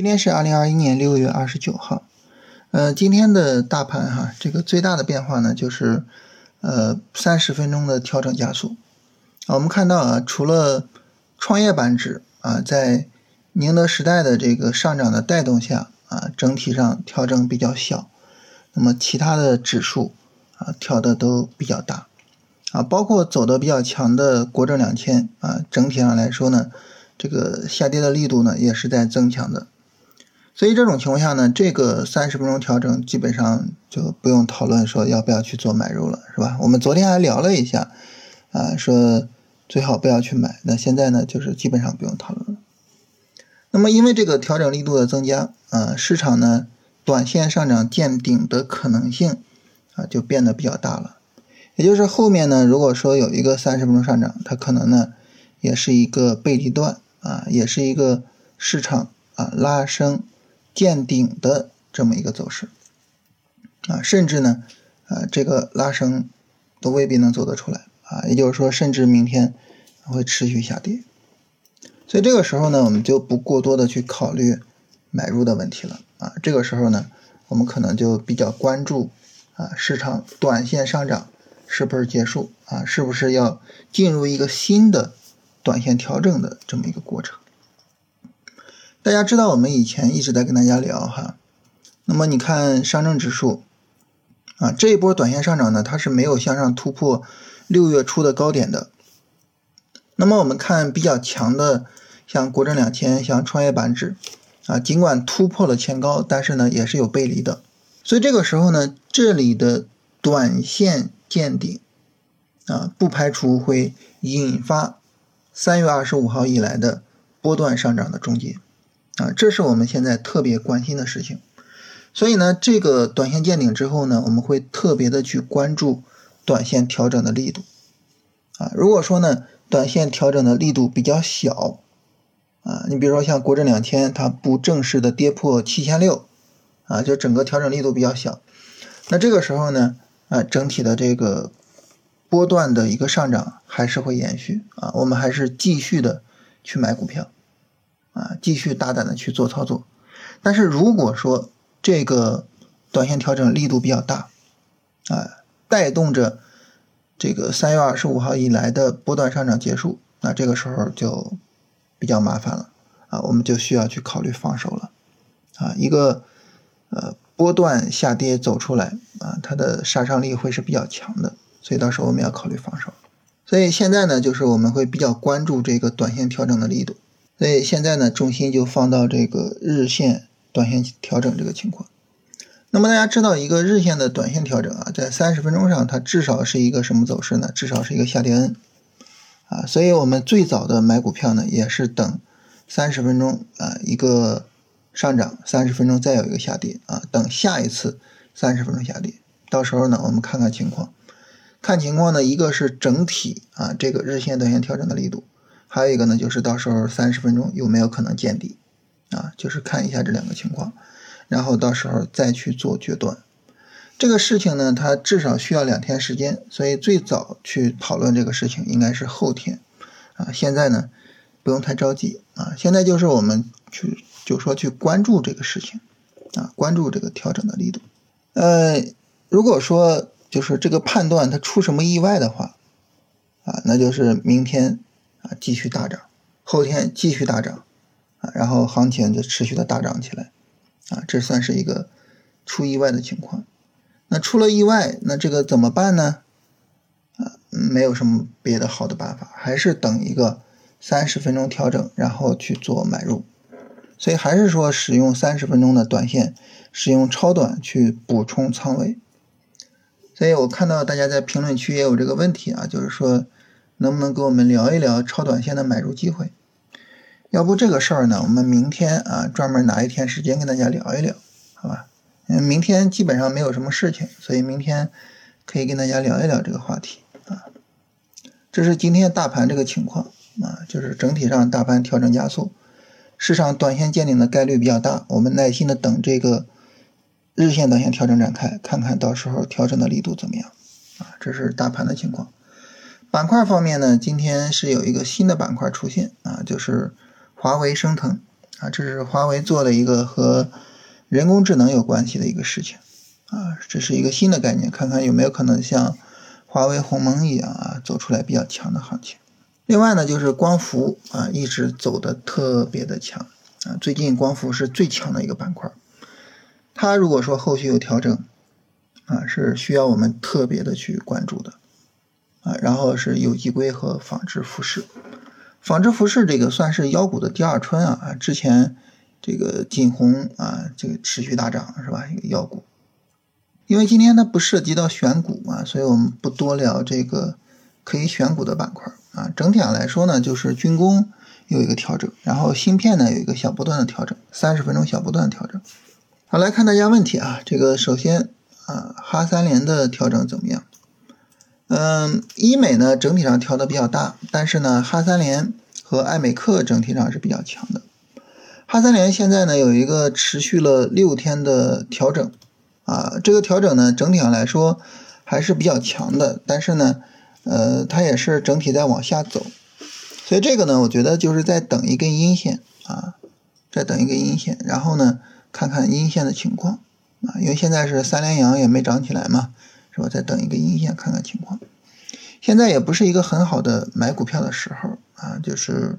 今天是二零二一年六月二十九号，呃，今天的大盘哈，这个最大的变化呢，就是呃三十分钟的调整加速啊。我们看到啊，除了创业板指啊，在宁德时代的这个上涨的带动下啊，整体上调整比较小，那么其他的指数啊调的都比较大啊，包括走的比较强的国证两千啊，整体上来说呢，这个下跌的力度呢也是在增强的。所以这种情况下呢，这个三十分钟调整基本上就不用讨论说要不要去做买入了，是吧？我们昨天还聊了一下，啊，说最好不要去买。那现在呢，就是基本上不用讨论了。那么因为这个调整力度的增加，啊，市场呢短线上涨见顶的可能性啊就变得比较大了。也就是后面呢，如果说有一个三十分钟上涨，它可能呢也是一个背离段啊，也是一个市场啊拉升。见顶的这么一个走势啊，甚至呢，啊，这个拉升都未必能走得出来啊，也就是说，甚至明天会持续下跌。所以这个时候呢，我们就不过多的去考虑买入的问题了啊。这个时候呢，我们可能就比较关注啊，市场短线上涨是不是结束啊，是不是要进入一个新的短线调整的这么一个过程。大家知道，我们以前一直在跟大家聊哈，那么你看上证指数啊，这一波短线上涨呢，它是没有向上突破六月初的高点的。那么我们看比较强的，像国证两千、像创业板指啊，尽管突破了前高，但是呢也是有背离的。所以这个时候呢，这里的短线见顶啊，不排除会引发三月二十五号以来的波段上涨的终结。啊，这是我们现在特别关心的事情，所以呢，这个短线见顶之后呢，我们会特别的去关注短线调整的力度。啊，如果说呢，短线调整的力度比较小，啊，你比如说像国证两千，它不正式的跌破七千六，啊，就整个调整力度比较小，那这个时候呢，啊，整体的这个波段的一个上涨还是会延续，啊，我们还是继续的去买股票。啊，继续大胆的去做操作，但是如果说这个短线调整力度比较大，啊，带动着这个三月二十五号以来的波段上涨结束，那这个时候就比较麻烦了啊，我们就需要去考虑放手了啊，一个呃波段下跌走出来啊，它的杀伤力会是比较强的，所以到时候我们要考虑防守。所以现在呢，就是我们会比较关注这个短线调整的力度。所以现在呢，重心就放到这个日线、短线调整这个情况。那么大家知道，一个日线的短线调整啊，在三十分钟上，它至少是一个什么走势呢？至少是一个下跌 N 啊。所以我们最早的买股票呢，也是等三十分钟啊一个上涨，三十分钟再有一个下跌啊，等下一次三十分钟下跌。到时候呢，我们看看情况，看情况呢，一个是整体啊这个日线、短线调整的力度。还有一个呢，就是到时候三十分钟有没有可能见底，啊，就是看一下这两个情况，然后到时候再去做决断。这个事情呢，它至少需要两天时间，所以最早去讨论这个事情应该是后天，啊，现在呢不用太着急啊，现在就是我们去就说去关注这个事情，啊，关注这个调整的力度。呃，如果说就是这个判断它出什么意外的话，啊，那就是明天。啊，继续大涨，后天继续大涨，啊，然后行情就持续的大涨起来，啊，这算是一个出意外的情况。那出了意外，那这个怎么办呢？啊，没有什么别的好的办法，还是等一个三十分钟调整，然后去做买入。所以还是说使用三十分钟的短线，使用超短去补充仓位。所以我看到大家在评论区也有这个问题啊，就是说。能不能跟我们聊一聊超短线的买入机会？要不这个事儿呢，我们明天啊专门拿一天时间跟大家聊一聊，好吧？嗯，明天基本上没有什么事情，所以明天可以跟大家聊一聊这个话题啊。这是今天大盘这个情况啊，就是整体上大盘调整加速，市场短线见顶的概率比较大，我们耐心的等这个日线、短线调整展开，看看到时候调整的力度怎么样啊？这是大盘的情况。板块方面呢，今天是有一个新的板块出现啊，就是华为升腾啊，这是华为做了一个和人工智能有关系的一个事情啊，这是一个新的概念，看看有没有可能像华为鸿蒙一样啊，走出来比较强的行情。另外呢，就是光伏啊，一直走的特别的强啊，最近光伏是最强的一个板块。它如果说后续有调整啊，是需要我们特别的去关注的啊。然后是有机硅和纺织服饰。纺织服饰这个算是妖股的第二春啊！之前这个锦宏啊，这个持续大涨是吧？一个妖股。因为今天它不涉及到选股嘛，所以我们不多聊这个可以选股的板块啊。整体上来说呢，就是军工有一个调整，然后芯片呢有一个小波段的调整，三十分钟小波段调整。好，来看大家问题啊，这个首先啊，哈三联的调整怎么样？嗯，医美呢整体上调的比较大，但是呢，哈三联和爱美克整体上是比较强的。哈三联现在呢有一个持续了六天的调整，啊，这个调整呢整体上来说还是比较强的，但是呢，呃，它也是整体在往下走，所以这个呢，我觉得就是在等一根阴线啊，再等一根阴线，然后呢看看阴线的情况啊，因为现在是三连阳也没涨起来嘛。是吧？再等一个阴线看看情况。现在也不是一个很好的买股票的时候啊，就是，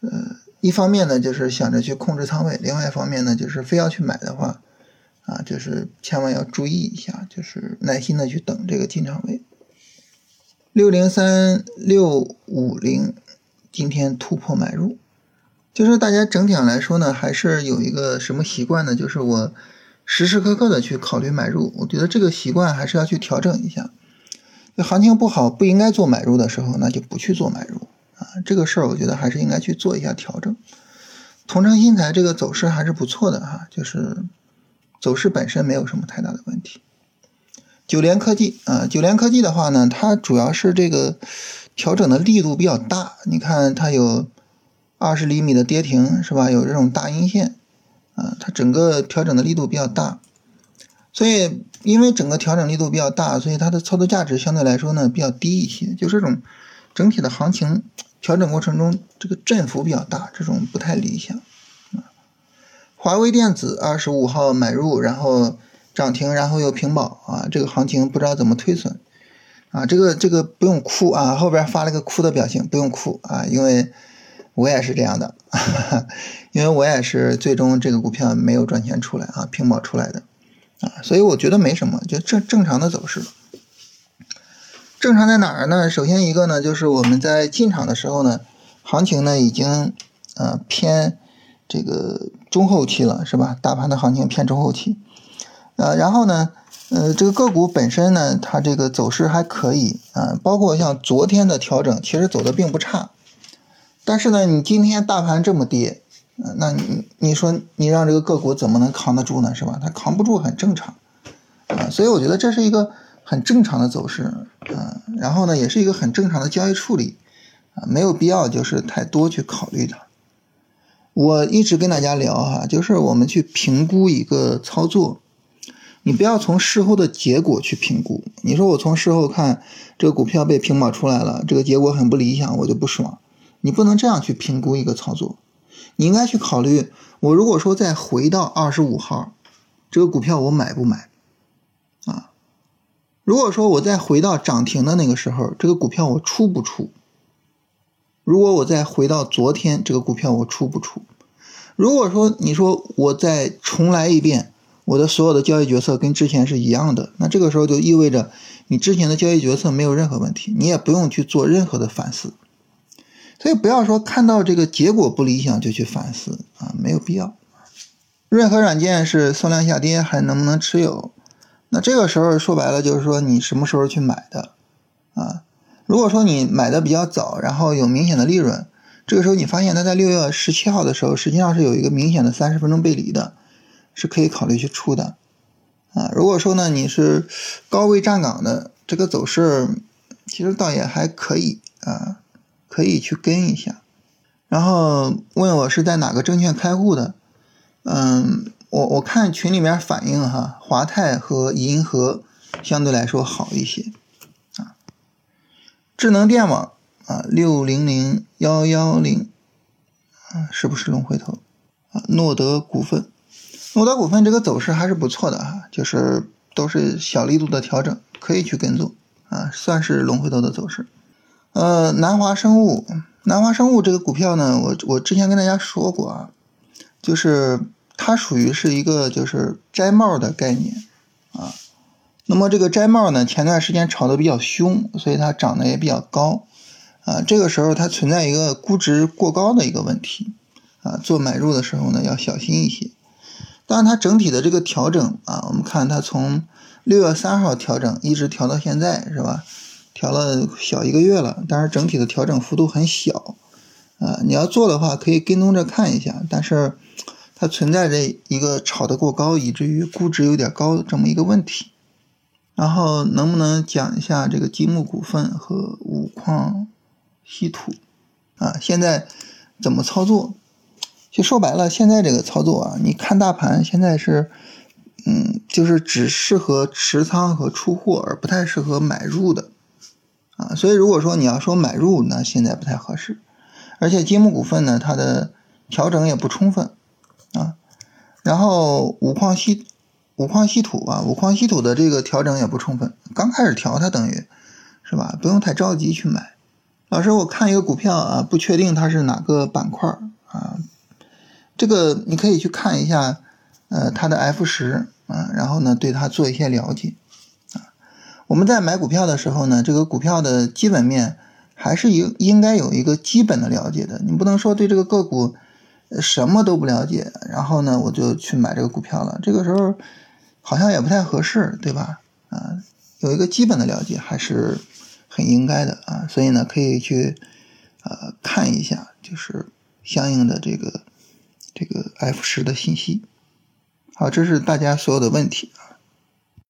呃，一方面呢就是想着去控制仓位，另外一方面呢就是非要去买的话，啊，就是千万要注意一下，就是耐心的去等这个进场位。六零三六五零今天突破买入，就是大家整体上来说呢，还是有一个什么习惯呢？就是我。时时刻刻的去考虑买入，我觉得这个习惯还是要去调整一下。行情不好不应该做买入的时候，那就不去做买入啊。这个事儿我觉得还是应该去做一下调整。同城新材这个走势还是不错的哈，就是走势本身没有什么太大的问题。九联科技啊，九联科技的话呢，它主要是这个调整的力度比较大，你看它有二十厘米的跌停是吧？有这种大阴线。啊，它整个调整的力度比较大，所以因为整个调整力度比较大，所以它的操作价值相对来说呢比较低一些。就这种整体的行情调整过程中，这个振幅比较大，这种不太理想。啊华为电子二十五号买入，然后涨停，然后又平保啊，这个行情不知道怎么推损啊。这个这个不用哭啊，后边发了个哭的表情，不用哭啊，因为。我也是这样的，因为我也是最终这个股票没有赚钱出来啊，平保出来的啊，所以我觉得没什么，就正正常的走势。正常在哪儿呢？首先一个呢，就是我们在进场的时候呢，行情呢已经呃偏这个中后期了，是吧？大盘的行情偏中后期，呃，然后呢，呃，这个个股本身呢，它这个走势还可以啊，包括像昨天的调整，其实走的并不差。但是呢，你今天大盘这么跌，嗯那你你说你让这个个股怎么能扛得住呢？是吧？它扛不住很正常，啊，所以我觉得这是一个很正常的走势，啊，然后呢，也是一个很正常的交易处理，啊，没有必要就是太多去考虑它。我一直跟大家聊哈，就是我们去评估一个操作，你不要从事后的结果去评估。你说我从事后看这个股票被平保出来了，这个结果很不理想，我就不爽。你不能这样去评估一个操作，你应该去考虑，我如果说再回到二十五号，这个股票我买不买？啊，如果说我再回到涨停的那个时候，这个股票我出不出？如果我再回到昨天，这个股票我出不出？如果说你说我再重来一遍，我的所有的交易决策跟之前是一样的，那这个时候就意味着你之前的交易决策没有任何问题，你也不用去做任何的反思。所以不要说看到这个结果不理想就去反思啊，没有必要。任何软件是送量下跌还能不能持有？那这个时候说白了就是说你什么时候去买的啊？如果说你买的比较早，然后有明显的利润，这个时候你发现它在六月十七号的时候实际上是有一个明显的三十分钟背离的，是可以考虑去出的啊。如果说呢你是高位站岗的，这个走势其实倒也还可以啊。可以去跟一下，然后问我是在哪个证券开户的，嗯，我我看群里面反映哈，华泰和银河相对来说好一些，啊，智能电网啊，六零零幺幺零，啊，是不是龙回头？啊，诺德股份，诺德股份这个走势还是不错的啊，就是都是小力度的调整，可以去跟踪啊，算是龙回头的走势。呃，南华生物，南华生物这个股票呢，我我之前跟大家说过啊，就是它属于是一个就是摘帽的概念啊。那么这个摘帽呢，前段时间炒的比较凶，所以它涨得也比较高啊。这个时候它存在一个估值过高的一个问题啊，做买入的时候呢要小心一些。当然它整体的这个调整啊，我们看它从六月三号调整一直调到现在是吧？调了小一个月了，但是整体的调整幅度很小啊。你要做的话可以跟踪着看一下，但是它存在着一个炒得过高，以至于估值有点高这么一个问题。然后能不能讲一下这个积木股份和五矿稀土啊？现在怎么操作？就说白了，现在这个操作啊，你看大盘现在是，嗯，就是只适合持仓和出货，而不太适合买入的啊。所以如果说你要说买入，那现在不太合适。而且积木股份呢，它的调整也不充分啊。然后五矿稀。五矿稀土啊，五矿稀土的这个调整也不充分，刚开始调它等于，是吧？不用太着急去买。老师，我看一个股票啊，不确定它是哪个板块啊，这个你可以去看一下，呃，它的 F 十啊，然后呢，对它做一些了解。我们在买股票的时候呢，这个股票的基本面还是应应该有一个基本的了解的，你不能说对这个个股什么都不了解，然后呢，我就去买这个股票了，这个时候。好像也不太合适，对吧？啊，有一个基本的了解还是很应该的啊，所以呢，可以去呃看一下，就是相应的这个这个 F 十的信息。好，这是大家所有的问题啊。